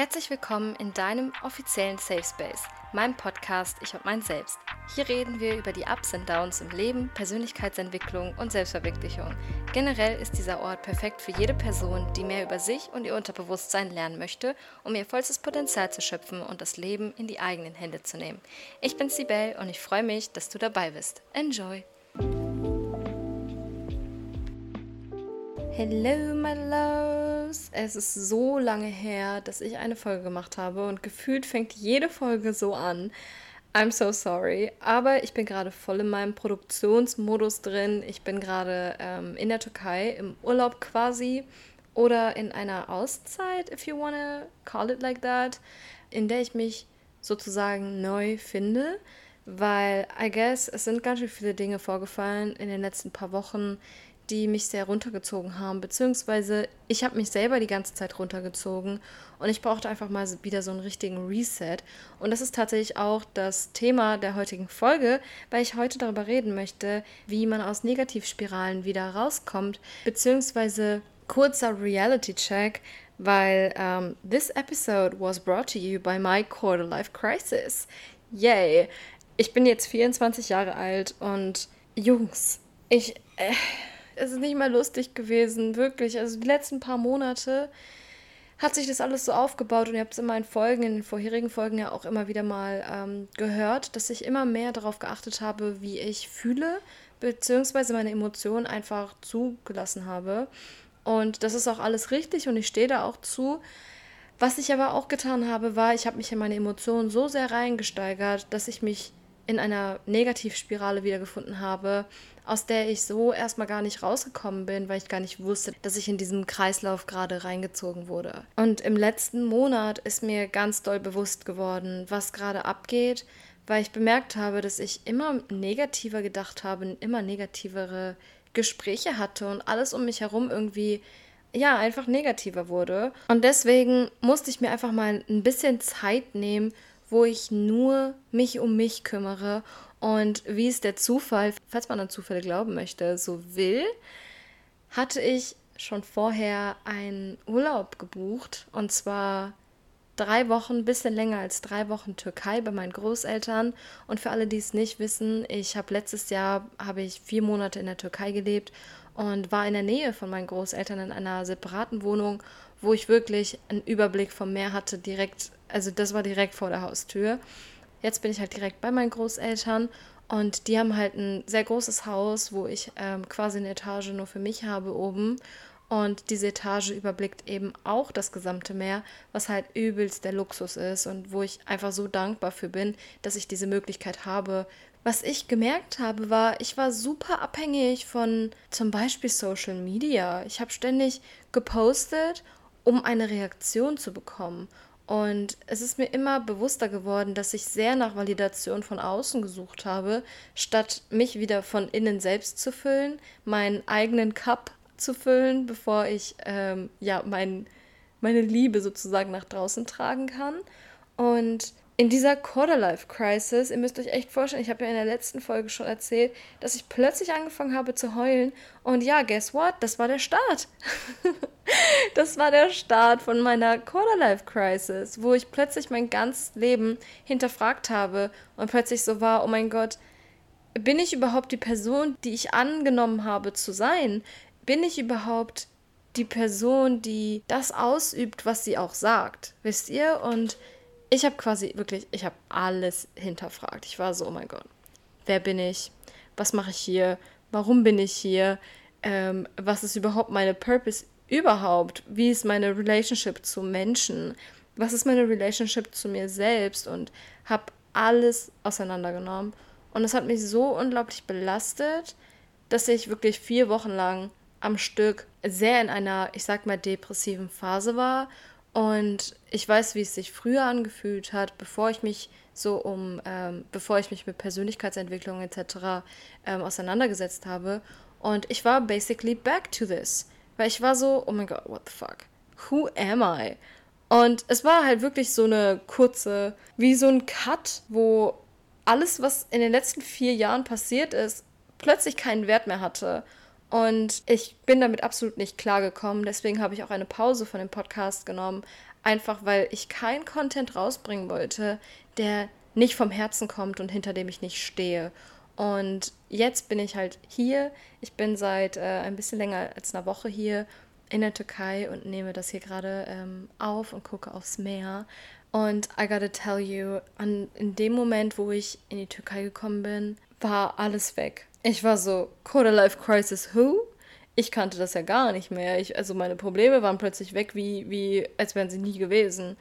Herzlich willkommen in deinem offiziellen Safe Space, meinem Podcast Ich und mein Selbst. Hier reden wir über die Ups und Downs im Leben, Persönlichkeitsentwicklung und Selbstverwirklichung. Generell ist dieser Ort perfekt für jede Person, die mehr über sich und ihr Unterbewusstsein lernen möchte, um ihr vollstes Potenzial zu schöpfen und das Leben in die eigenen Hände zu nehmen. Ich bin Sibel und ich freue mich, dass du dabei bist. Enjoy! Hello, my loves. Es ist so lange her, dass ich eine Folge gemacht habe und gefühlt fängt jede Folge so an. I'm so sorry, aber ich bin gerade voll in meinem Produktionsmodus drin. Ich bin gerade ähm, in der Türkei im Urlaub quasi oder in einer Auszeit, if you wanna call it like that, in der ich mich sozusagen neu finde, weil I guess es sind ganz schön viele Dinge vorgefallen in den letzten paar Wochen, die mich sehr runtergezogen haben, beziehungsweise ich habe mich selber die ganze Zeit runtergezogen und ich brauchte einfach mal wieder so einen richtigen Reset. Und das ist tatsächlich auch das Thema der heutigen Folge, weil ich heute darüber reden möchte, wie man aus Negativspiralen wieder rauskommt, beziehungsweise kurzer Reality-Check, weil um, ähm, this episode was brought to you by my quarter life crisis. Yay! Ich bin jetzt 24 Jahre alt und Jungs, ich. Äh, es ist nicht mal lustig gewesen, wirklich. Also die letzten paar Monate hat sich das alles so aufgebaut und ihr habt es in meinen Folgen, in den vorherigen Folgen ja auch immer wieder mal ähm, gehört, dass ich immer mehr darauf geachtet habe, wie ich fühle, beziehungsweise meine Emotionen einfach zugelassen habe. Und das ist auch alles richtig und ich stehe da auch zu. Was ich aber auch getan habe, war, ich habe mich in meine Emotionen so sehr reingesteigert, dass ich mich in einer Negativspirale wiedergefunden habe, aus der ich so erstmal gar nicht rausgekommen bin, weil ich gar nicht wusste, dass ich in diesem Kreislauf gerade reingezogen wurde. Und im letzten Monat ist mir ganz doll bewusst geworden, was gerade abgeht, weil ich bemerkt habe, dass ich immer negativer gedacht habe, immer negativere Gespräche hatte und alles um mich herum irgendwie ja, einfach negativer wurde. Und deswegen musste ich mir einfach mal ein bisschen Zeit nehmen, wo ich nur mich um mich kümmere. Und wie es der Zufall, falls man an Zufälle glauben möchte, so will, hatte ich schon vorher einen Urlaub gebucht. Und zwar drei Wochen, bisschen länger als drei Wochen Türkei bei meinen Großeltern. Und für alle, die es nicht wissen, ich habe letztes Jahr habe ich vier Monate in der Türkei gelebt und war in der Nähe von meinen Großeltern in einer separaten Wohnung, wo ich wirklich einen Überblick vom Meer hatte, direkt, also das war direkt vor der Haustür. Jetzt bin ich halt direkt bei meinen Großeltern und die haben halt ein sehr großes Haus, wo ich ähm, quasi eine Etage nur für mich habe oben. Und diese Etage überblickt eben auch das gesamte Meer, was halt übelst der Luxus ist und wo ich einfach so dankbar für bin, dass ich diese Möglichkeit habe. Was ich gemerkt habe, war, ich war super abhängig von zum Beispiel Social Media. Ich habe ständig gepostet, um eine Reaktion zu bekommen. Und es ist mir immer bewusster geworden, dass ich sehr nach Validation von außen gesucht habe, statt mich wieder von innen selbst zu füllen, meinen eigenen Cup zu füllen, bevor ich ähm, ja mein, meine Liebe sozusagen nach draußen tragen kann. Und in dieser Quarterlife-Crisis, ihr müsst euch echt vorstellen, ich habe ja in der letzten Folge schon erzählt, dass ich plötzlich angefangen habe zu heulen. Und ja, guess what? Das war der Start. das war der Start von meiner Quarterlife-Crisis, wo ich plötzlich mein ganzes Leben hinterfragt habe und plötzlich so war, oh mein Gott, bin ich überhaupt die Person, die ich angenommen habe zu sein? Bin ich überhaupt die Person, die das ausübt, was sie auch sagt? Wisst ihr? Und ich habe quasi wirklich, ich habe alles hinterfragt. Ich war so, oh mein Gott, wer bin ich? Was mache ich hier? Warum bin ich hier? Ähm, was ist überhaupt meine Purpose überhaupt? Wie ist meine Relationship zu Menschen? Was ist meine Relationship zu mir selbst? Und habe alles auseinandergenommen. Und es hat mich so unglaublich belastet, dass ich wirklich vier Wochen lang am Stück sehr in einer, ich sag mal, depressiven Phase war und ich weiß, wie es sich früher angefühlt hat, bevor ich mich so um, ähm, bevor ich mich mit Persönlichkeitsentwicklung etc. Ähm, auseinandergesetzt habe. Und ich war basically back to this. Weil ich war so, oh mein Gott, what the fuck? Who am I? Und es war halt wirklich so eine kurze, wie so ein Cut, wo alles, was in den letzten vier Jahren passiert ist, plötzlich keinen Wert mehr hatte. Und ich bin damit absolut nicht klargekommen. Deswegen habe ich auch eine Pause von dem Podcast genommen. Einfach weil ich keinen Content rausbringen wollte, der nicht vom Herzen kommt und hinter dem ich nicht stehe. Und jetzt bin ich halt hier. Ich bin seit äh, ein bisschen länger als einer Woche hier in der Türkei und nehme das hier gerade ähm, auf und gucke aufs Meer. Und I gotta tell you, an, in dem Moment, wo ich in die Türkei gekommen bin, war alles weg. Ich war so, Quarter Life Crisis, who? Ich kannte das ja gar nicht mehr. Ich, also meine Probleme waren plötzlich weg, wie, wie als wären sie nie gewesen.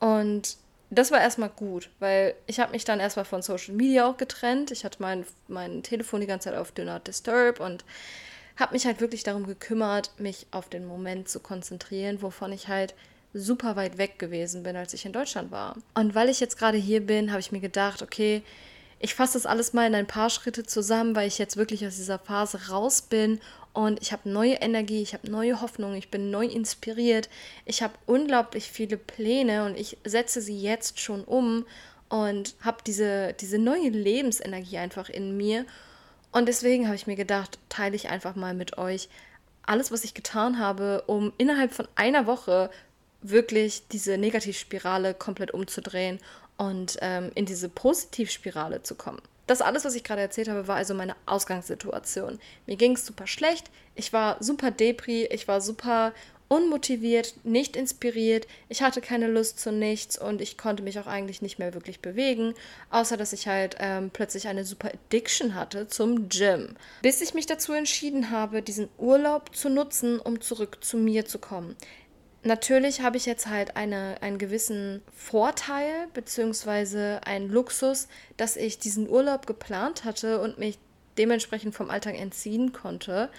Und das war erstmal gut, weil ich habe mich dann erstmal von Social Media auch getrennt. Ich hatte mein, mein Telefon die ganze Zeit auf Do Not Disturb und habe mich halt wirklich darum gekümmert, mich auf den Moment zu konzentrieren, wovon ich halt super weit weg gewesen bin, als ich in Deutschland war. Und weil ich jetzt gerade hier bin, habe ich mir gedacht, okay, ich fasse das alles mal in ein paar Schritte zusammen, weil ich jetzt wirklich aus dieser Phase raus bin und ich habe neue Energie, ich habe neue Hoffnung, ich bin neu inspiriert, ich habe unglaublich viele Pläne und ich setze sie jetzt schon um und habe diese, diese neue Lebensenergie einfach in mir. Und deswegen habe ich mir gedacht, teile ich einfach mal mit euch alles, was ich getan habe, um innerhalb von einer Woche wirklich diese Negativspirale komplett umzudrehen und ähm, in diese Positivspirale zu kommen. Das alles, was ich gerade erzählt habe, war also meine Ausgangssituation. Mir ging es super schlecht, ich war super depri, ich war super unmotiviert, nicht inspiriert, ich hatte keine Lust zu nichts und ich konnte mich auch eigentlich nicht mehr wirklich bewegen, außer dass ich halt ähm, plötzlich eine super Addiction hatte zum Gym. Bis ich mich dazu entschieden habe, diesen Urlaub zu nutzen, um zurück zu mir zu kommen. Natürlich habe ich jetzt halt eine, einen gewissen Vorteil bzw. einen Luxus, dass ich diesen Urlaub geplant hatte und mich dementsprechend vom Alltag entziehen konnte.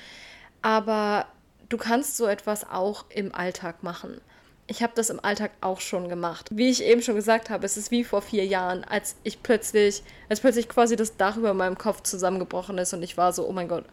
Aber du kannst so etwas auch im Alltag machen. Ich habe das im Alltag auch schon gemacht. Wie ich eben schon gesagt habe, es ist wie vor vier Jahren, als ich plötzlich, als plötzlich quasi das Dach über meinem Kopf zusammengebrochen ist und ich war so, oh mein Gott,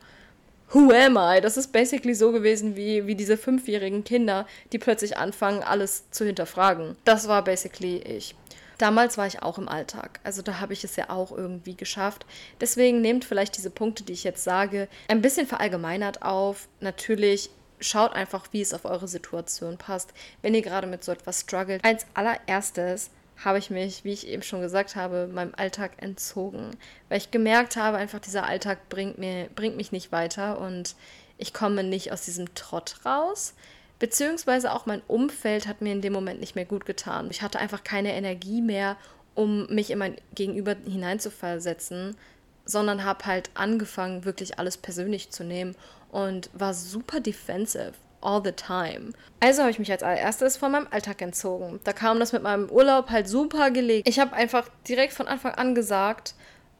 who am I? Das ist basically so gewesen wie, wie diese fünfjährigen Kinder, die plötzlich anfangen, alles zu hinterfragen. Das war basically ich. Damals war ich auch im Alltag, also da habe ich es ja auch irgendwie geschafft. Deswegen nehmt vielleicht diese Punkte, die ich jetzt sage, ein bisschen verallgemeinert auf. Natürlich schaut einfach, wie es auf eure Situation passt, wenn ihr gerade mit so etwas struggelt. Als allererstes habe ich mich, wie ich eben schon gesagt habe, meinem Alltag entzogen, weil ich gemerkt habe, einfach dieser Alltag bringt, mir, bringt mich nicht weiter und ich komme nicht aus diesem Trott raus. Beziehungsweise auch mein Umfeld hat mir in dem Moment nicht mehr gut getan. Ich hatte einfach keine Energie mehr, um mich in mein Gegenüber hineinzuversetzen, sondern habe halt angefangen, wirklich alles persönlich zu nehmen und war super defensive all the time. Also habe ich mich als allererstes von meinem Alltag entzogen. Da kam das mit meinem Urlaub halt super gelegt. Ich habe einfach direkt von Anfang an gesagt,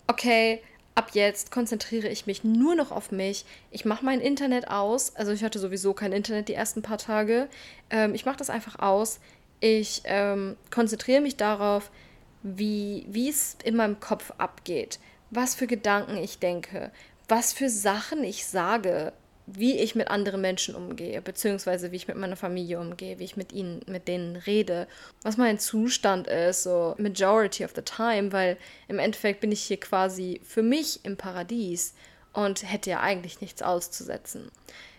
okay, ab jetzt konzentriere ich mich nur noch auf mich. Ich mache mein Internet aus. Also ich hatte sowieso kein Internet die ersten paar Tage. Ähm, ich mache das einfach aus. Ich ähm, konzentriere mich darauf, wie es in meinem Kopf abgeht, was für Gedanken ich denke, was für Sachen ich sage, wie ich mit anderen Menschen umgehe, beziehungsweise wie ich mit meiner Familie umgehe, wie ich mit ihnen, mit denen rede, was mein Zustand ist, so majority of the time, weil im Endeffekt bin ich hier quasi für mich im Paradies und hätte ja eigentlich nichts auszusetzen.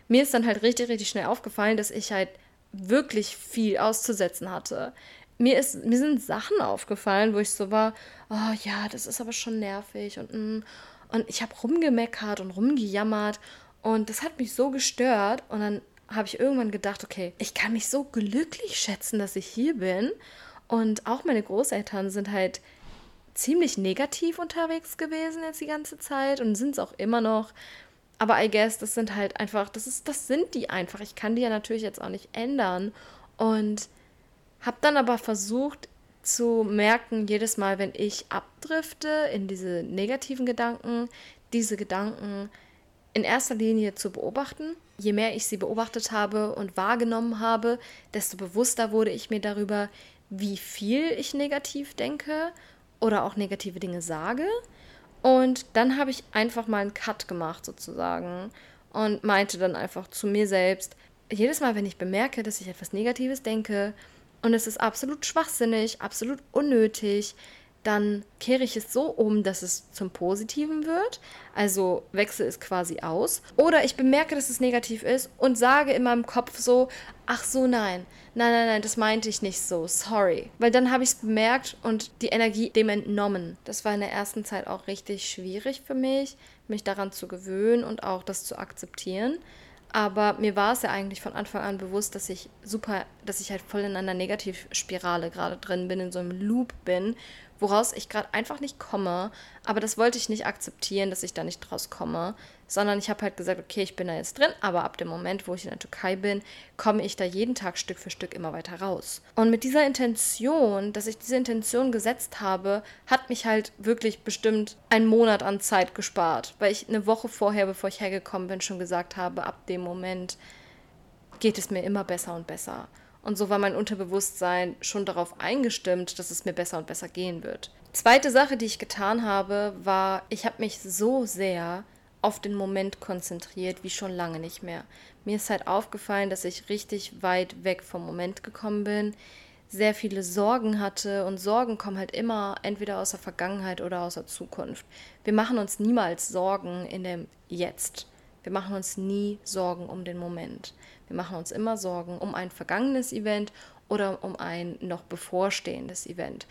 Mir ist dann halt richtig, richtig schnell aufgefallen, dass ich halt wirklich viel auszusetzen hatte. Mir, ist, mir sind Sachen aufgefallen, wo ich so war, oh ja, das ist aber schon nervig und, mm, und ich habe rumgemeckert und rumgejammert und das hat mich so gestört. Und dann habe ich irgendwann gedacht, okay, ich kann mich so glücklich schätzen, dass ich hier bin. Und auch meine Großeltern sind halt ziemlich negativ unterwegs gewesen jetzt die ganze Zeit und sind es auch immer noch. Aber I guess, das sind halt einfach, das ist, das sind die einfach. Ich kann die ja natürlich jetzt auch nicht ändern. Und habe dann aber versucht zu merken, jedes Mal, wenn ich abdrifte in diese negativen Gedanken, diese Gedanken in erster Linie zu beobachten. Je mehr ich sie beobachtet habe und wahrgenommen habe, desto bewusster wurde ich mir darüber, wie viel ich negativ denke oder auch negative Dinge sage. Und dann habe ich einfach mal einen Cut gemacht sozusagen und meinte dann einfach zu mir selbst, jedes Mal, wenn ich bemerke, dass ich etwas Negatives denke und es ist absolut schwachsinnig, absolut unnötig, dann kehre ich es so um, dass es zum Positiven wird, also wechsle es quasi aus, oder ich bemerke, dass es negativ ist und sage in meinem Kopf so, ach so nein, nein, nein, nein, das meinte ich nicht so, sorry. Weil dann habe ich es bemerkt und die Energie dem entnommen. Das war in der ersten Zeit auch richtig schwierig für mich, mich daran zu gewöhnen und auch das zu akzeptieren. Aber mir war es ja eigentlich von Anfang an bewusst, dass ich super, dass ich halt voll in einer Negativspirale gerade drin bin, in so einem Loop bin, woraus ich gerade einfach nicht komme. Aber das wollte ich nicht akzeptieren, dass ich da nicht draus komme, sondern ich habe halt gesagt, okay, ich bin da jetzt drin, aber ab dem Moment, wo ich in der Türkei bin, komme ich da jeden Tag Stück für Stück immer weiter raus. Und mit dieser Intention, dass ich diese Intention gesetzt habe, hat mich halt wirklich bestimmt einen Monat an Zeit gespart, weil ich eine Woche vorher, bevor ich hergekommen bin, schon gesagt habe, ab dem Moment geht es mir immer besser und besser. Und so war mein Unterbewusstsein schon darauf eingestimmt, dass es mir besser und besser gehen wird. Zweite Sache, die ich getan habe, war, ich habe mich so sehr auf den Moment konzentriert wie schon lange nicht mehr. Mir ist halt aufgefallen, dass ich richtig weit weg vom Moment gekommen bin, sehr viele Sorgen hatte und Sorgen kommen halt immer entweder aus der Vergangenheit oder aus der Zukunft. Wir machen uns niemals Sorgen in dem Jetzt. Wir machen uns nie Sorgen um den Moment. Wir machen uns immer Sorgen um ein vergangenes Event oder um ein noch bevorstehendes Event.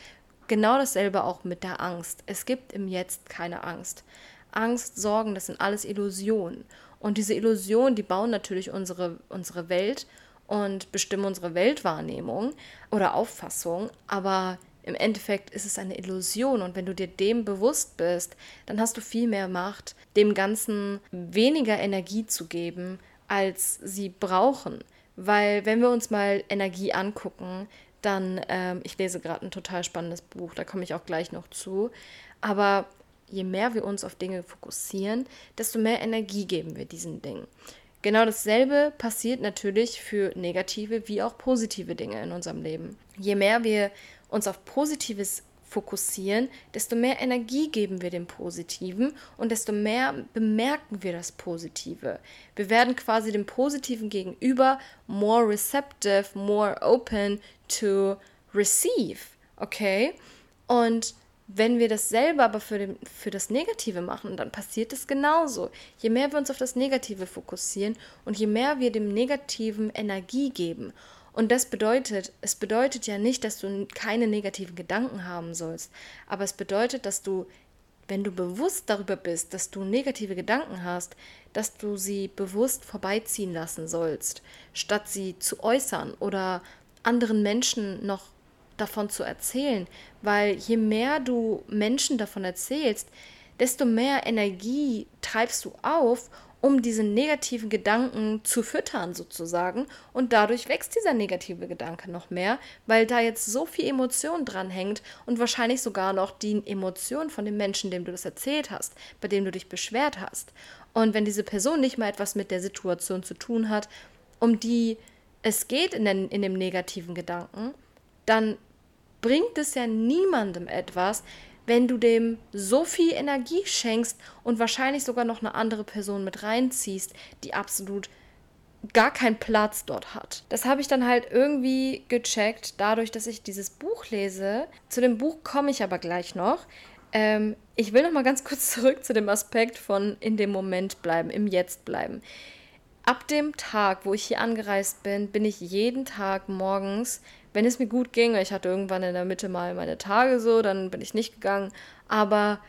Genau dasselbe auch mit der Angst. Es gibt im Jetzt keine Angst. Angst, Sorgen, das sind alles Illusionen. Und diese Illusionen, die bauen natürlich unsere, unsere Welt und bestimmen unsere Weltwahrnehmung oder Auffassung, aber im Endeffekt ist es eine Illusion und wenn du dir dem bewusst bist, dann hast du viel mehr Macht, dem Ganzen weniger Energie zu geben, als sie brauchen. Weil wenn wir uns mal Energie angucken, dann, ähm, ich lese gerade ein total spannendes Buch, da komme ich auch gleich noch zu, aber je mehr wir uns auf Dinge fokussieren, desto mehr Energie geben wir diesen Dingen. Genau dasselbe passiert natürlich für negative wie auch positive Dinge in unserem Leben. Je mehr wir uns auf Positives fokussieren, desto mehr Energie geben wir dem Positiven und desto mehr bemerken wir das Positive. Wir werden quasi dem Positiven gegenüber more receptive, more open to receive. Okay? Und wenn wir dasselbe aber für, den, für das Negative machen, dann passiert es genauso. Je mehr wir uns auf das Negative fokussieren und je mehr wir dem Negativen Energie geben. Und das bedeutet, es bedeutet ja nicht, dass du keine negativen Gedanken haben sollst, aber es bedeutet, dass du, wenn du bewusst darüber bist, dass du negative Gedanken hast, dass du sie bewusst vorbeiziehen lassen sollst, statt sie zu äußern oder anderen Menschen noch davon zu erzählen, weil je mehr du Menschen davon erzählst, desto mehr Energie treibst du auf, um diese negativen Gedanken zu füttern sozusagen und dadurch wächst dieser negative Gedanke noch mehr, weil da jetzt so viel Emotion dran hängt und wahrscheinlich sogar noch die Emotion von dem Menschen, dem du das erzählt hast, bei dem du dich beschwert hast. Und wenn diese Person nicht mal etwas mit der Situation zu tun hat, um die es geht in, den, in dem negativen Gedanken, dann bringt es ja niemandem etwas, wenn du dem so viel Energie schenkst und wahrscheinlich sogar noch eine andere Person mit reinziehst, die absolut gar keinen Platz dort hat. Das habe ich dann halt irgendwie gecheckt, dadurch, dass ich dieses Buch lese. Zu dem Buch komme ich aber gleich noch. Ähm, ich will noch mal ganz kurz zurück zu dem Aspekt von in dem Moment bleiben, im Jetzt bleiben. Ab dem Tag, wo ich hier angereist bin, bin ich jeden Tag morgens wenn es mir gut ging, ich hatte irgendwann in der Mitte mal meine Tage so, dann bin ich nicht gegangen, aber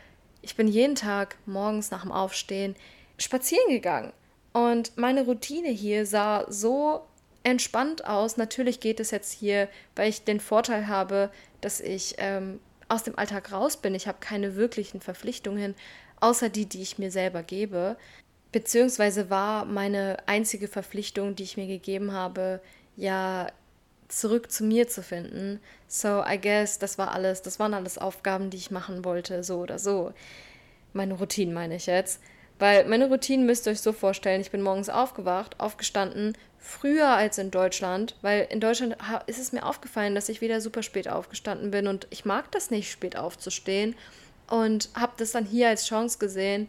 ich bin jeden Tag morgens nach dem Aufstehen spazieren gegangen. Und meine Routine hier sah so entspannt aus. Natürlich geht es jetzt hier, weil ich den Vorteil habe, dass ich ähm, aus dem Alltag raus bin. Ich habe keine wirklichen Verpflichtungen, außer die, die ich mir selber gebe. Beziehungsweise war meine einzige Verpflichtung, die ich mir gegeben habe, ja zurück zu mir zu finden. So, I guess, das war alles, das waren alles Aufgaben, die ich machen wollte, so oder so. Meine Routinen meine ich jetzt. Weil meine Routinen müsst ihr euch so vorstellen, ich bin morgens aufgewacht, aufgestanden, früher als in Deutschland, weil in Deutschland ist es mir aufgefallen, dass ich wieder super spät aufgestanden bin und ich mag das nicht, spät aufzustehen und habe das dann hier als Chance gesehen,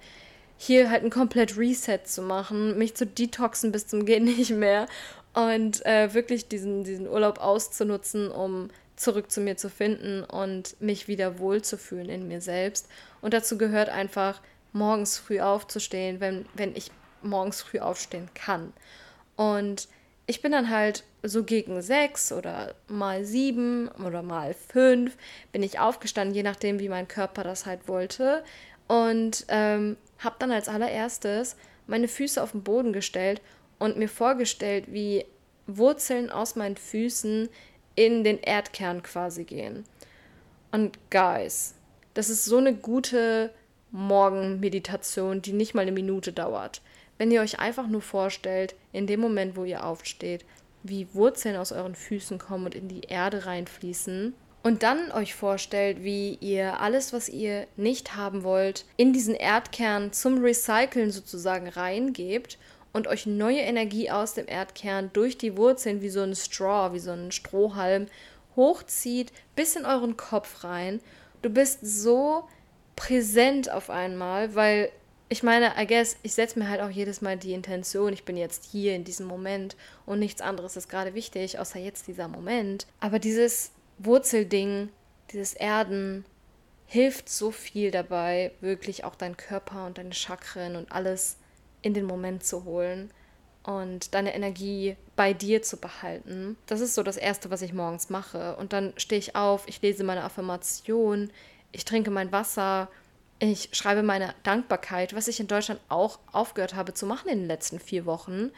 hier halt ein komplett Reset zu machen, mich zu detoxen bis zum Gehen nicht mehr und äh, wirklich diesen, diesen Urlaub auszunutzen, um zurück zu mir zu finden und mich wieder wohlzufühlen in mir selbst. Und dazu gehört einfach, morgens früh aufzustehen, wenn, wenn ich morgens früh aufstehen kann. Und ich bin dann halt so gegen sechs oder mal sieben oder mal fünf bin ich aufgestanden, je nachdem, wie mein Körper das halt wollte. Und ähm, habe dann als allererstes meine Füße auf den Boden gestellt und mir vorgestellt, wie Wurzeln aus meinen Füßen in den Erdkern quasi gehen. Und guys, das ist so eine gute Morgenmeditation, die nicht mal eine Minute dauert. Wenn ihr euch einfach nur vorstellt, in dem Moment, wo ihr aufsteht, wie Wurzeln aus euren Füßen kommen und in die Erde reinfließen und dann euch vorstellt, wie ihr alles, was ihr nicht haben wollt, in diesen Erdkern zum Recyceln sozusagen reingebt und euch neue Energie aus dem Erdkern durch die Wurzeln wie so ein Straw, wie so ein Strohhalm hochzieht bis in euren Kopf rein. Du bist so präsent auf einmal, weil ich meine, I guess, ich setze mir halt auch jedes Mal die Intention, ich bin jetzt hier in diesem Moment und nichts anderes ist gerade wichtig, außer jetzt dieser Moment. Aber dieses Wurzelding, dieses Erden, hilft so viel dabei, wirklich auch deinen Körper und deine Chakren und alles in den Moment zu holen und deine Energie bei dir zu behalten. Das ist so das Erste, was ich morgens mache. Und dann stehe ich auf, ich lese meine Affirmation, ich trinke mein Wasser, ich schreibe meine Dankbarkeit, was ich in Deutschland auch aufgehört habe zu machen in den letzten vier Wochen.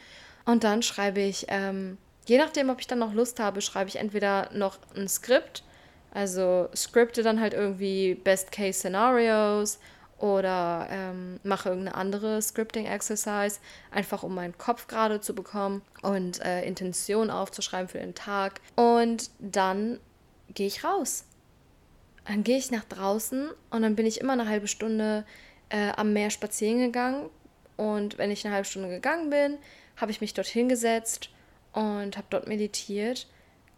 Und dann schreibe ich, ähm, je nachdem, ob ich dann noch Lust habe, schreibe ich entweder noch ein Skript, also skripte dann halt irgendwie Best-Case-Scenarios oder ähm, mache irgendeine andere Scripting-Exercise, einfach um meinen Kopf gerade zu bekommen und äh, Intention aufzuschreiben für den Tag. Und dann gehe ich raus. Dann gehe ich nach draußen und dann bin ich immer eine halbe Stunde äh, am Meer spazieren gegangen. Und wenn ich eine halbe Stunde gegangen bin, habe ich mich dort hingesetzt und habe dort meditiert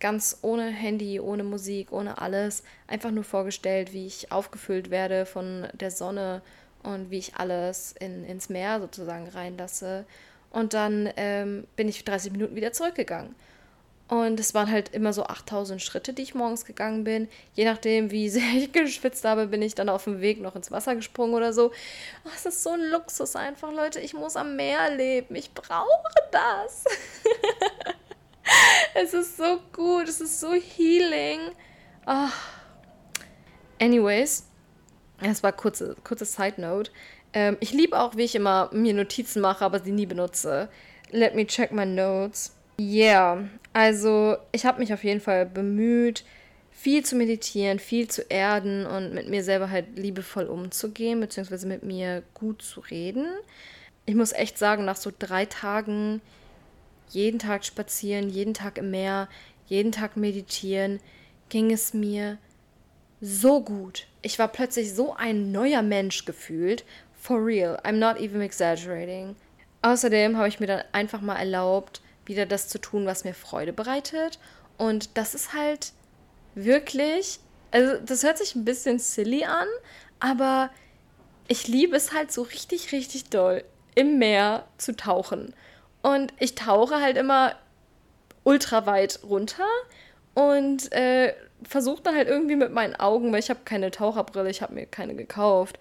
ganz ohne Handy, ohne Musik, ohne alles, einfach nur vorgestellt, wie ich aufgefüllt werde von der Sonne und wie ich alles in, ins Meer sozusagen reinlasse. Und dann ähm, bin ich 30 Minuten wieder zurückgegangen. Und es waren halt immer so 8000 Schritte, die ich morgens gegangen bin. Je nachdem, wie sehr ich geschwitzt habe, bin ich dann auf dem Weg noch ins Wasser gesprungen oder so. Oh, es ist so ein Luxus einfach, Leute. Ich muss am Meer leben. Ich brauche das. es ist so gut, es ist so healing. Oh. Anyways, das war kurze, kurze Side Note. Ähm, ich liebe auch, wie ich immer mir Notizen mache, aber sie nie benutze. Let me check my notes. Yeah, also ich habe mich auf jeden Fall bemüht, viel zu meditieren, viel zu erden und mit mir selber halt liebevoll umzugehen, beziehungsweise mit mir gut zu reden. Ich muss echt sagen, nach so drei Tagen jeden Tag spazieren, jeden Tag im Meer, jeden Tag meditieren, ging es mir so gut. Ich war plötzlich so ein neuer Mensch gefühlt. For real, I'm not even exaggerating. Außerdem habe ich mir dann einfach mal erlaubt, wieder das zu tun, was mir Freude bereitet. Und das ist halt wirklich, also das hört sich ein bisschen silly an, aber ich liebe es halt so richtig, richtig doll, im Meer zu tauchen. Und ich tauche halt immer ultra weit runter und äh, versuche dann halt irgendwie mit meinen Augen, weil ich habe keine Taucherbrille, ich habe mir keine gekauft.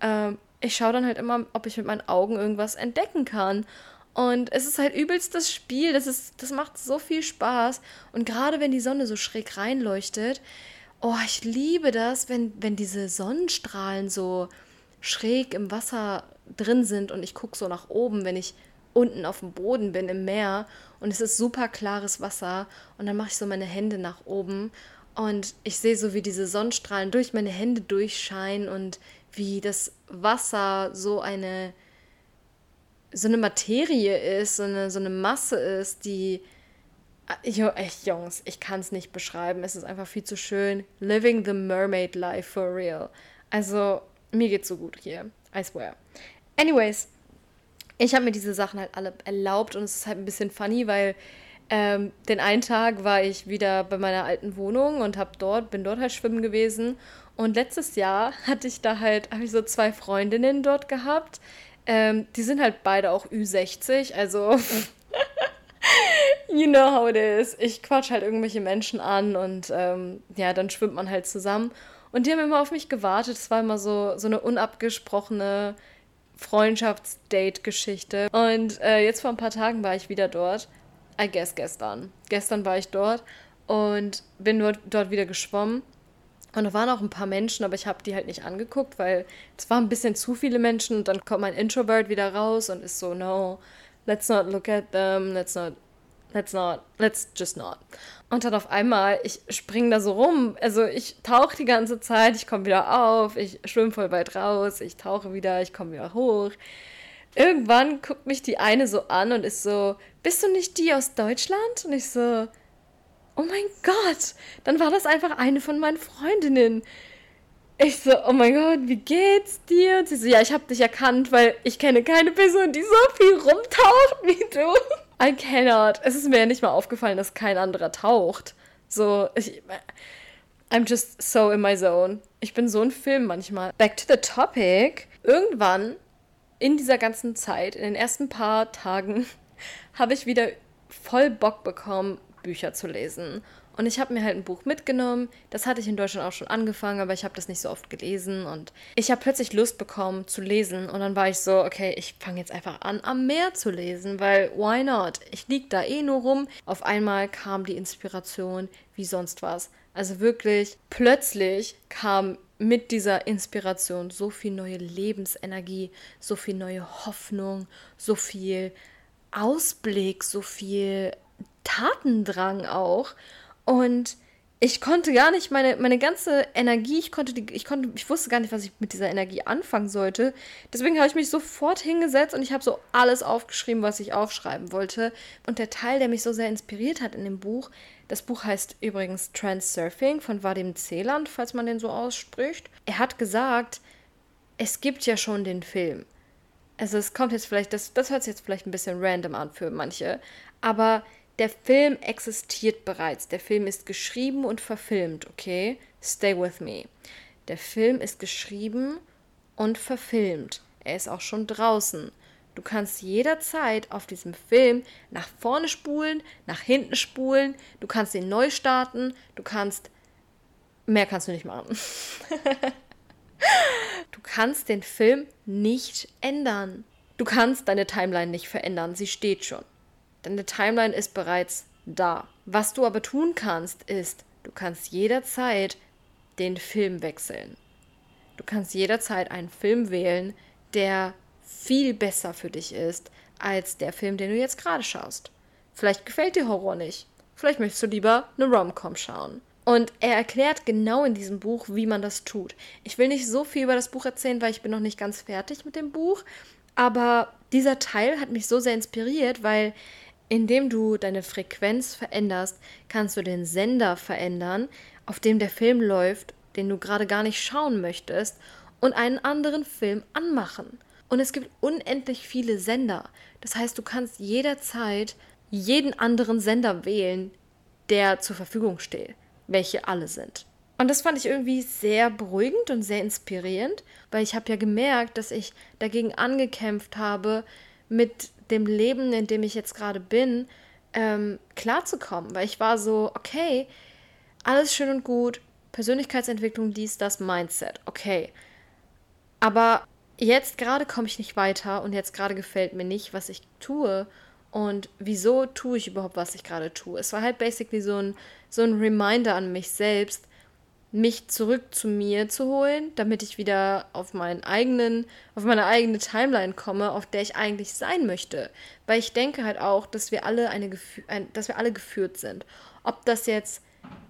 Ähm, ich schaue dann halt immer, ob ich mit meinen Augen irgendwas entdecken kann. Und es ist halt übelst das Spiel, das, ist, das macht so viel Spaß. Und gerade wenn die Sonne so schräg reinleuchtet, oh, ich liebe das, wenn, wenn diese Sonnenstrahlen so schräg im Wasser drin sind und ich gucke so nach oben, wenn ich unten auf dem Boden bin im Meer und es ist super klares Wasser und dann mache ich so meine Hände nach oben und ich sehe so, wie diese Sonnenstrahlen durch meine Hände durchscheinen und wie das Wasser so eine so eine Materie ist, so eine, so eine Masse ist, die Jo, echt, Jungs, ich kann es nicht beschreiben. Es ist einfach viel zu schön. Living the Mermaid Life for real. Also, mir geht's so gut hier. I swear. Anyways, ich habe mir diese Sachen halt alle erlaubt und es ist halt ein bisschen funny, weil ähm, den einen Tag war ich wieder bei meiner alten Wohnung und hab dort, bin dort halt schwimmen gewesen. Und letztes Jahr hatte ich da halt, habe ich so zwei Freundinnen dort gehabt. Ähm, die sind halt beide auch Ü60, also you know how it is. Ich quatsch halt irgendwelche Menschen an und ähm, ja, dann schwimmt man halt zusammen. Und die haben immer auf mich gewartet. Es war immer so, so eine unabgesprochene Freundschaftsdate-Geschichte. Und äh, jetzt vor ein paar Tagen war ich wieder dort. I guess gestern. Gestern war ich dort und bin dort, dort wieder geschwommen. Und da waren auch ein paar Menschen, aber ich habe die halt nicht angeguckt, weil es waren ein bisschen zu viele Menschen und dann kommt mein Introvert wieder raus und ist so, no, let's not look at them, let's not, let's not, let's just not. Und dann auf einmal, ich springe da so rum, also ich tauche die ganze Zeit, ich komme wieder auf, ich schwimme voll weit raus, ich tauche wieder, ich komme wieder hoch. Irgendwann guckt mich die eine so an und ist so, bist du nicht die aus Deutschland? Und ich so, oh mein Gott, dann war das einfach eine von meinen Freundinnen. Ich so, oh mein Gott, wie geht's dir? Und sie so, ja, ich hab dich erkannt, weil ich kenne keine Person, die so viel rumtaucht wie du. I cannot. Es ist mir ja nicht mal aufgefallen, dass kein anderer taucht. So, ich, I'm just so in my zone. Ich bin so ein Film manchmal. Back to the topic. Irgendwann in dieser ganzen Zeit, in den ersten paar Tagen, habe ich wieder voll Bock bekommen, Bücher zu lesen. Und ich habe mir halt ein Buch mitgenommen. Das hatte ich in Deutschland auch schon angefangen, aber ich habe das nicht so oft gelesen. Und ich habe plötzlich Lust bekommen zu lesen. Und dann war ich so, okay, ich fange jetzt einfach an, am Meer zu lesen, weil why not? Ich lieg da eh nur rum. Auf einmal kam die Inspiration wie sonst was. Also wirklich, plötzlich kam mit dieser Inspiration so viel neue Lebensenergie, so viel neue Hoffnung, so viel Ausblick, so viel Tatendrang auch. Und ich konnte gar nicht meine, meine ganze Energie, ich konnte, die, ich konnte, ich wusste gar nicht, was ich mit dieser Energie anfangen sollte. Deswegen habe ich mich sofort hingesetzt und ich habe so alles aufgeschrieben, was ich aufschreiben wollte. Und der Teil, der mich so sehr inspiriert hat in dem Buch, das Buch heißt übrigens Transurfing von Vadim Zeland, falls man den so ausspricht. Er hat gesagt, es gibt ja schon den Film. Also es kommt jetzt vielleicht, das, das hört sich jetzt vielleicht ein bisschen random an für manche, aber der Film existiert bereits. Der Film ist geschrieben und verfilmt, okay? Stay with me. Der Film ist geschrieben und verfilmt. Er ist auch schon draußen. Du kannst jederzeit auf diesem Film nach vorne spulen, nach hinten spulen, du kannst ihn neu starten, du kannst. Mehr kannst du nicht machen. du kannst den Film nicht ändern. Du kannst deine Timeline nicht verändern, sie steht schon. Deine Timeline ist bereits da. Was du aber tun kannst, ist, du kannst jederzeit den Film wechseln. Du kannst jederzeit einen Film wählen, der viel besser für dich ist als der Film, den du jetzt gerade schaust. Vielleicht gefällt dir Horror nicht. Vielleicht möchtest du lieber eine Rom-Com schauen. Und er erklärt genau in diesem Buch, wie man das tut. Ich will nicht so viel über das Buch erzählen, weil ich bin noch nicht ganz fertig mit dem Buch. Aber dieser Teil hat mich so sehr inspiriert, weil indem du deine Frequenz veränderst, kannst du den Sender verändern, auf dem der Film läuft, den du gerade gar nicht schauen möchtest, und einen anderen Film anmachen. Und es gibt unendlich viele Sender. Das heißt, du kannst jederzeit jeden anderen Sender wählen, der zur Verfügung steht, welche alle sind. Und das fand ich irgendwie sehr beruhigend und sehr inspirierend, weil ich habe ja gemerkt, dass ich dagegen angekämpft habe, mit dem Leben, in dem ich jetzt gerade bin, ähm, klarzukommen. Weil ich war so, okay, alles schön und gut, Persönlichkeitsentwicklung, dies, das, Mindset, okay. Aber jetzt gerade komme ich nicht weiter und jetzt gerade gefällt mir nicht, was ich tue. Und wieso tue ich überhaupt, was ich gerade tue? Es war halt basically so ein, so ein Reminder an mich selbst, mich zurück zu mir zu holen, damit ich wieder auf meinen eigenen, auf meine eigene Timeline komme, auf der ich eigentlich sein möchte. Weil ich denke halt auch, dass wir alle eine ein, dass wir alle geführt sind. Ob das jetzt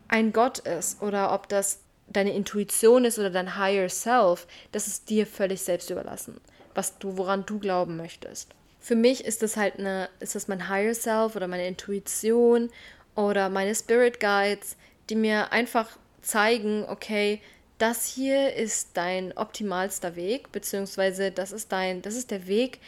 ein Gott ist oder ob das deine Intuition ist oder dein Higher Self, das ist dir völlig selbst überlassen, was du, woran du glauben möchtest. Für mich ist das halt eine, ist das mein Higher Self oder meine Intuition oder meine Spirit Guides, die mir einfach zeigen, okay, das hier ist dein optimalster Weg, beziehungsweise das ist dein, das ist der Weg,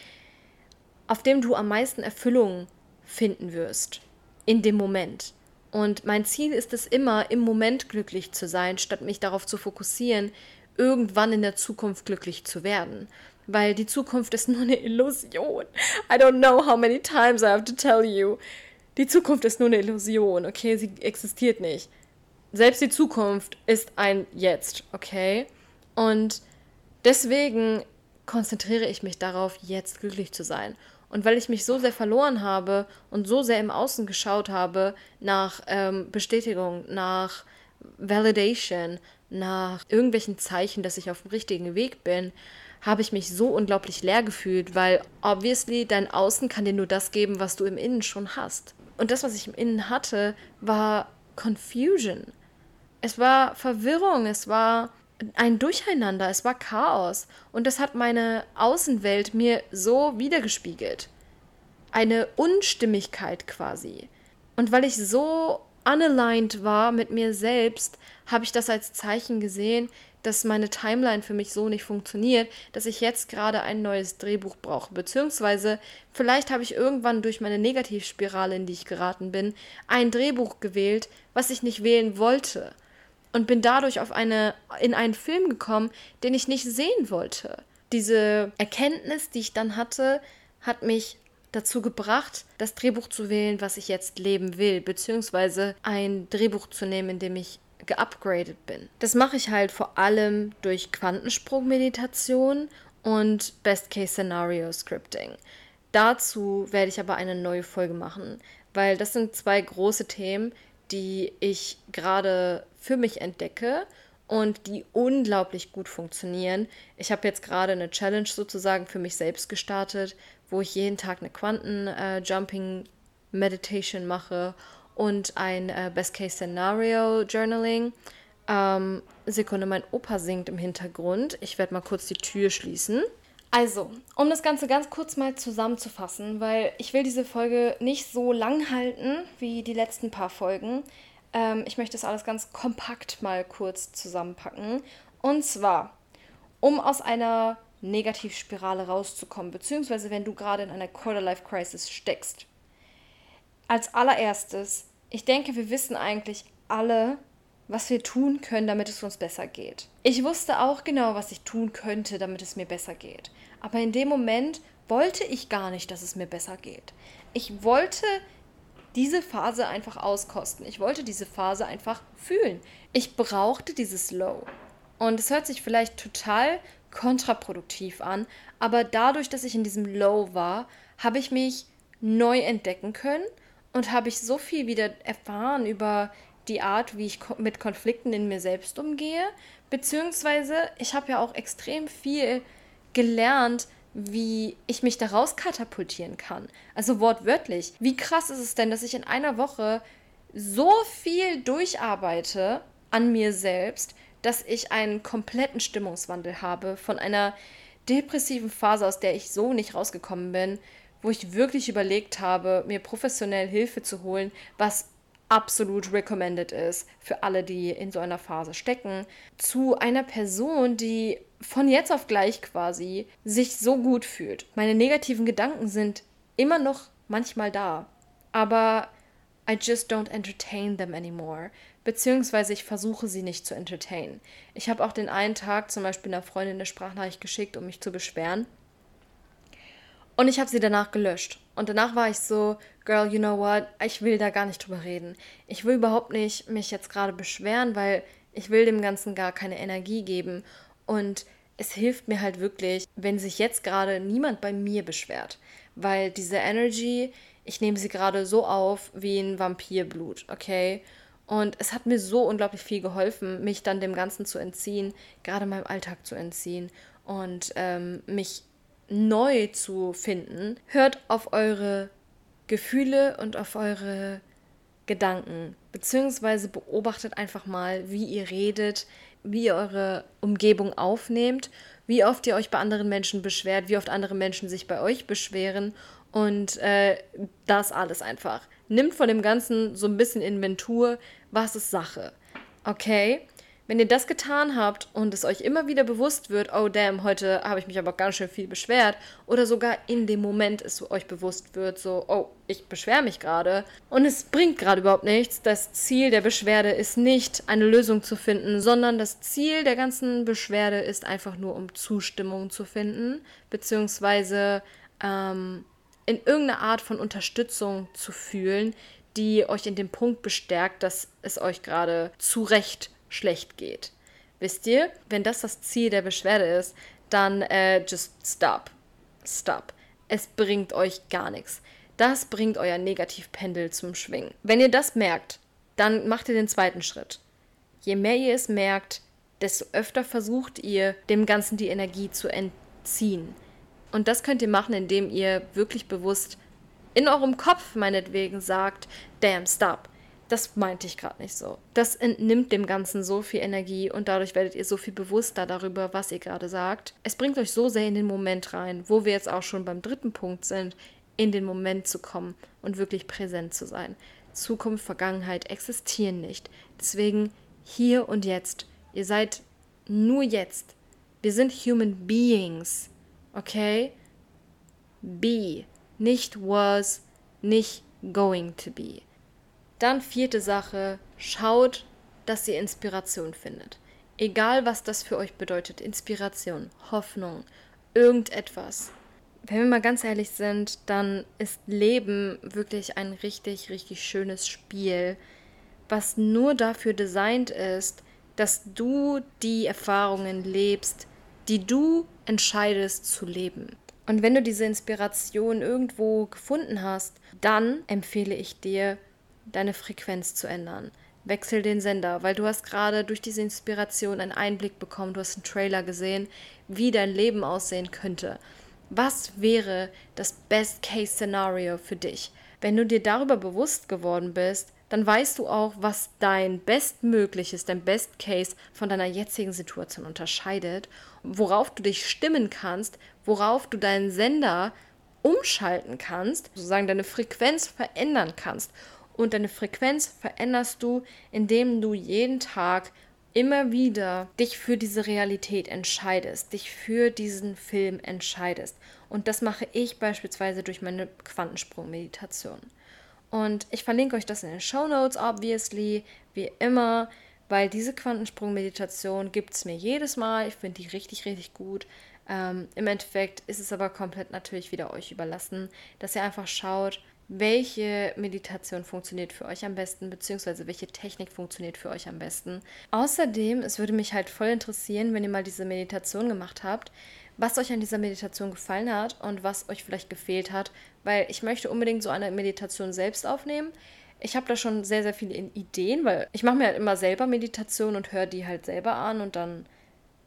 auf dem du am meisten Erfüllung finden wirst. In dem Moment. Und mein Ziel ist es immer, im Moment glücklich zu sein, statt mich darauf zu fokussieren, irgendwann in der Zukunft glücklich zu werden. Weil die Zukunft ist nur eine Illusion. I don't know how many times I have to tell you. Die Zukunft ist nur eine Illusion, okay? Sie existiert nicht. Selbst die Zukunft ist ein Jetzt, okay? Und deswegen konzentriere ich mich darauf, jetzt glücklich zu sein. Und weil ich mich so sehr verloren habe und so sehr im Außen geschaut habe nach ähm, Bestätigung, nach Validation, nach irgendwelchen Zeichen, dass ich auf dem richtigen Weg bin, habe ich mich so unglaublich leer gefühlt, weil obviously dein Außen kann dir nur das geben, was du im Innen schon hast. Und das, was ich im Innen hatte, war Confusion. Es war Verwirrung, es war ein Durcheinander, es war Chaos. Und das hat meine Außenwelt mir so wiedergespiegelt. Eine Unstimmigkeit quasi. Und weil ich so unaligned war mit mir selbst, habe ich das als Zeichen gesehen, dass meine Timeline für mich so nicht funktioniert, dass ich jetzt gerade ein neues Drehbuch brauche. Beziehungsweise vielleicht habe ich irgendwann durch meine Negativspirale, in die ich geraten bin, ein Drehbuch gewählt, was ich nicht wählen wollte und bin dadurch auf eine, in einen Film gekommen, den ich nicht sehen wollte. Diese Erkenntnis, die ich dann hatte, hat mich dazu gebracht, das Drehbuch zu wählen, was ich jetzt leben will, beziehungsweise ein Drehbuch zu nehmen, in dem ich geupgradet bin. Das mache ich halt vor allem durch Quantensprung-Meditation und Best-Case-Scenario-Scripting. Dazu werde ich aber eine neue Folge machen, weil das sind zwei große Themen, die ich gerade für mich entdecke und die unglaublich gut funktionieren. Ich habe jetzt gerade eine Challenge sozusagen für mich selbst gestartet, wo ich jeden Tag eine Quanten-Jumping-Meditation äh, mache und ein äh, Best-Case-Scenario-Journaling. Ähm, Sekunde, mein Opa singt im Hintergrund. Ich werde mal kurz die Tür schließen. Also, um das Ganze ganz kurz mal zusammenzufassen, weil ich will diese Folge nicht so lang halten wie die letzten paar Folgen. Ähm, ich möchte das alles ganz kompakt mal kurz zusammenpacken. Und zwar, um aus einer Negativspirale rauszukommen, beziehungsweise wenn du gerade in einer Quarter-Life-Crisis steckst. Als allererstes, ich denke, wir wissen eigentlich alle, was wir tun können, damit es uns besser geht. Ich wusste auch genau, was ich tun könnte, damit es mir besser geht. Aber in dem Moment wollte ich gar nicht, dass es mir besser geht. Ich wollte diese Phase einfach auskosten. Ich wollte diese Phase einfach fühlen. Ich brauchte dieses Low. Und es hört sich vielleicht total kontraproduktiv an, aber dadurch, dass ich in diesem Low war, habe ich mich neu entdecken können und habe ich so viel wieder erfahren über die Art, wie ich mit Konflikten in mir selbst umgehe, beziehungsweise ich habe ja auch extrem viel gelernt, wie ich mich daraus katapultieren kann. Also wortwörtlich. Wie krass ist es denn, dass ich in einer Woche so viel durcharbeite an mir selbst, dass ich einen kompletten Stimmungswandel habe von einer depressiven Phase, aus der ich so nicht rausgekommen bin, wo ich wirklich überlegt habe, mir professionell Hilfe zu holen, was absolut recommended ist für alle, die in so einer Phase stecken, zu einer Person, die von jetzt auf gleich quasi sich so gut fühlt. Meine negativen Gedanken sind immer noch manchmal da, aber I just don't entertain them anymore. Beziehungsweise ich versuche sie nicht zu entertainen. Ich habe auch den einen Tag zum Beispiel einer Freundin eine Sprachnachricht geschickt, um mich zu beschweren. Und ich habe sie danach gelöscht. Und danach war ich so, Girl, you know what? Ich will da gar nicht drüber reden. Ich will überhaupt nicht mich jetzt gerade beschweren, weil ich will dem Ganzen gar keine Energie geben. Und es hilft mir halt wirklich, wenn sich jetzt gerade niemand bei mir beschwert. Weil diese Energy, ich nehme sie gerade so auf wie ein Vampirblut, okay? Und es hat mir so unglaublich viel geholfen, mich dann dem Ganzen zu entziehen, gerade meinem Alltag zu entziehen und ähm, mich neu zu finden, hört auf eure Gefühle und auf eure Gedanken, beziehungsweise beobachtet einfach mal, wie ihr redet, wie ihr eure Umgebung aufnehmt, wie oft ihr euch bei anderen Menschen beschwert, wie oft andere Menschen sich bei euch beschweren und äh, das alles einfach. Nimmt von dem Ganzen so ein bisschen Inventur, was ist Sache. Okay? Wenn ihr das getan habt und es euch immer wieder bewusst wird, oh damn, heute habe ich mich aber ganz schön viel beschwert, oder sogar in dem Moment es euch bewusst wird, so, oh, ich beschwere mich gerade und es bringt gerade überhaupt nichts. Das Ziel der Beschwerde ist nicht, eine Lösung zu finden, sondern das Ziel der ganzen Beschwerde ist einfach nur, um Zustimmung zu finden, beziehungsweise ähm, in irgendeiner Art von Unterstützung zu fühlen, die euch in dem Punkt bestärkt, dass es euch gerade zu Recht schlecht geht. Wisst ihr, wenn das das Ziel der Beschwerde ist, dann äh, just stop. Stop. Es bringt euch gar nichts. Das bringt euer Negativpendel zum Schwingen. Wenn ihr das merkt, dann macht ihr den zweiten Schritt. Je mehr ihr es merkt, desto öfter versucht ihr, dem Ganzen die Energie zu entziehen. Und das könnt ihr machen, indem ihr wirklich bewusst in eurem Kopf meinetwegen sagt, damn, stop. Das meinte ich gerade nicht so. Das entnimmt dem Ganzen so viel Energie und dadurch werdet ihr so viel bewusster darüber, was ihr gerade sagt. Es bringt euch so sehr in den Moment rein, wo wir jetzt auch schon beim dritten Punkt sind, in den Moment zu kommen und wirklich präsent zu sein. Zukunft, Vergangenheit existieren nicht. Deswegen hier und jetzt. Ihr seid nur jetzt. Wir sind Human Beings. Okay? Be. Nicht was, nicht going to be. Dann vierte Sache, schaut, dass ihr Inspiration findet. Egal, was das für euch bedeutet. Inspiration, Hoffnung, irgendetwas. Wenn wir mal ganz ehrlich sind, dann ist Leben wirklich ein richtig, richtig schönes Spiel, was nur dafür designt ist, dass du die Erfahrungen lebst, die du entscheidest zu leben. Und wenn du diese Inspiration irgendwo gefunden hast, dann empfehle ich dir, deine Frequenz zu ändern. Wechsel den Sender, weil du hast gerade durch diese Inspiration einen Einblick bekommen, du hast einen Trailer gesehen, wie dein Leben aussehen könnte. Was wäre das Best-Case-Szenario für dich? Wenn du dir darüber bewusst geworden bist, dann weißt du auch, was dein Bestmögliches, dein Best Case von deiner jetzigen Situation unterscheidet, worauf du dich stimmen kannst, worauf du deinen Sender umschalten kannst, sozusagen deine Frequenz verändern kannst. Und deine Frequenz veränderst du, indem du jeden Tag immer wieder dich für diese Realität entscheidest, dich für diesen Film entscheidest. Und das mache ich beispielsweise durch meine Quantensprung-Meditation. Und ich verlinke euch das in den Show Notes, obviously, wie immer, weil diese Quantensprung-Meditation gibt es mir jedes Mal. Ich finde die richtig, richtig gut. Ähm, Im Endeffekt ist es aber komplett natürlich wieder euch überlassen, dass ihr einfach schaut, welche Meditation funktioniert für euch am besten, beziehungsweise welche Technik funktioniert für euch am besten. Außerdem, es würde mich halt voll interessieren, wenn ihr mal diese Meditation gemacht habt, was euch an dieser Meditation gefallen hat und was euch vielleicht gefehlt hat, weil ich möchte unbedingt so eine Meditation selbst aufnehmen. Ich habe da schon sehr, sehr viele Ideen, weil ich mache mir halt immer selber Meditation und höre die halt selber an und dann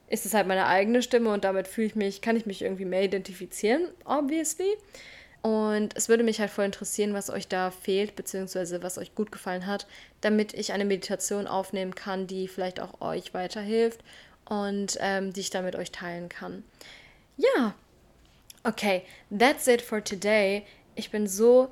ist es halt meine eigene Stimme und damit fühle ich mich, kann ich mich irgendwie mehr identifizieren, obviously. Und es würde mich halt voll interessieren, was euch da fehlt, beziehungsweise was euch gut gefallen hat, damit ich eine Meditation aufnehmen kann, die vielleicht auch euch weiterhilft und ähm, die ich da mit euch teilen kann. Ja, okay, that's it for today. Ich bin so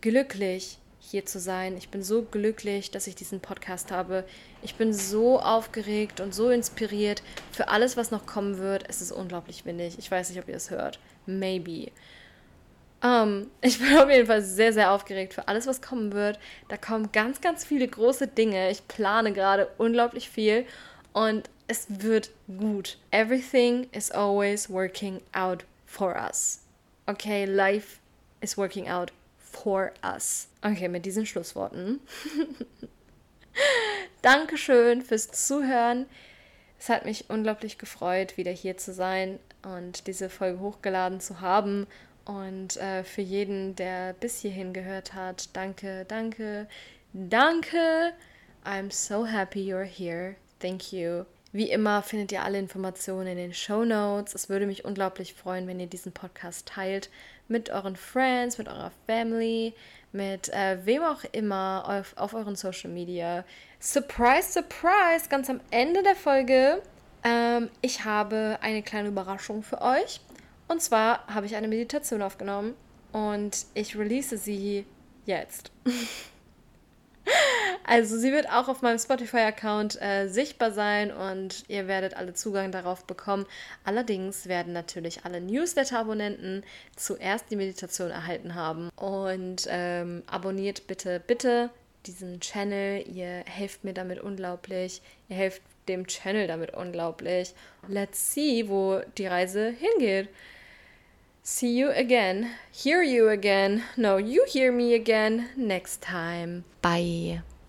glücklich, hier zu sein. Ich bin so glücklich, dass ich diesen Podcast habe. Ich bin so aufgeregt und so inspiriert für alles, was noch kommen wird. Es ist unglaublich windig. Ich weiß nicht, ob ihr es hört. Maybe. Um, ähm, ich bin auf jeden Fall sehr, sehr aufgeregt für alles, was kommen wird. Da kommen ganz, ganz viele große Dinge. Ich plane gerade unglaublich viel und es wird gut. Everything is always working out for us. Okay, life is working out for us. Okay, mit diesen Schlussworten. Dankeschön fürs Zuhören. Es hat mich unglaublich gefreut, wieder hier zu sein und diese Folge hochgeladen zu haben. Und äh, für jeden, der bis hierhin gehört hat, danke, danke, danke. I'm so happy you're here. Thank you. Wie immer findet ihr alle Informationen in den Show Notes. Es würde mich unglaublich freuen, wenn ihr diesen Podcast teilt mit euren Friends, mit eurer Family, mit äh, wem auch immer auf, auf euren Social Media. Surprise, surprise, ganz am Ende der Folge. Ähm, ich habe eine kleine Überraschung für euch. Und zwar habe ich eine Meditation aufgenommen und ich release sie jetzt. Also sie wird auch auf meinem Spotify-Account äh, sichtbar sein und ihr werdet alle Zugang darauf bekommen. Allerdings werden natürlich alle Newsletter-Abonnenten zuerst die Meditation erhalten haben. Und ähm, abonniert bitte, bitte diesen Channel. Ihr helft mir damit unglaublich. Ihr helft dem Channel damit unglaublich. Let's see, wo die Reise hingeht. See you again. Hear you again. No, you hear me again next time. Bye.